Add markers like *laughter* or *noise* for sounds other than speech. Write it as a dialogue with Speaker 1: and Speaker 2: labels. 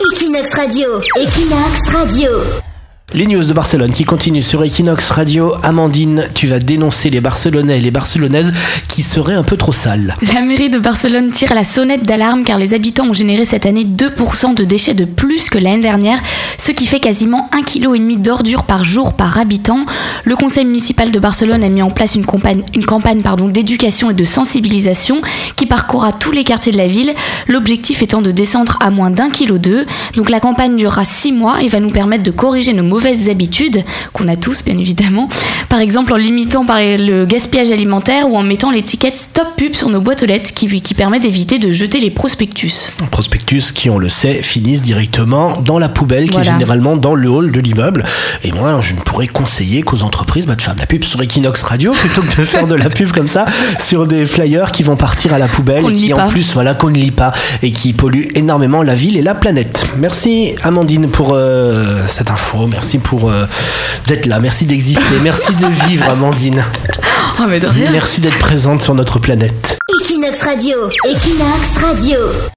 Speaker 1: Equinox Radio, Equinox Radio.
Speaker 2: Les news de Barcelone qui continuent sur Equinox Radio. Amandine, tu vas dénoncer les Barcelonais et les Barcelonaises qui seraient un peu trop sales.
Speaker 3: La mairie de Barcelone tire la sonnette d'alarme car les habitants ont généré cette année 2% de déchets de plus que l'année dernière, ce qui fait quasiment 1,5 kg d'ordures par jour par habitant. Le conseil municipal de Barcelone a mis en place une campagne, d'éducation et de sensibilisation qui parcourra tous les quartiers de la ville, l'objectif étant de descendre à moins d'un kilo d'eux. Donc la campagne durera 6 mois et va nous permettre de corriger nos mauvaises habitudes, qu'on a tous bien évidemment, par exemple en limitant par le gaspillage alimentaire ou en mettant l'étiquette Stop Pub sur nos boîtes aux lettres qui, qui permet d'éviter de jeter les prospectus.
Speaker 2: Prospectus qui, on le sait, finissent directement dans la poubelle qui
Speaker 3: Voilà.
Speaker 2: est généralement dans le hall de l'immeuble. Et moi, je ne pourrais conseiller qu'aux entreprises bah, de faire de la pub sur Equinox Radio *laughs* plutôt que de faire de la pub comme ça sur des flyers qui vont partir à la poubelle et qui en
Speaker 3: pas.
Speaker 2: plus, voilà, qu'on ne lit pas et qui polluent énormément la ville et la planète. Merci Amandine pour euh, cette info. Merci pour euh, d'être là. Merci d'exister. Merci de vivre, Amandine.
Speaker 3: Oh mais de rien.
Speaker 2: Merci d'être présente sur notre planète.
Speaker 1: Equinox Radio, Equinox Radio.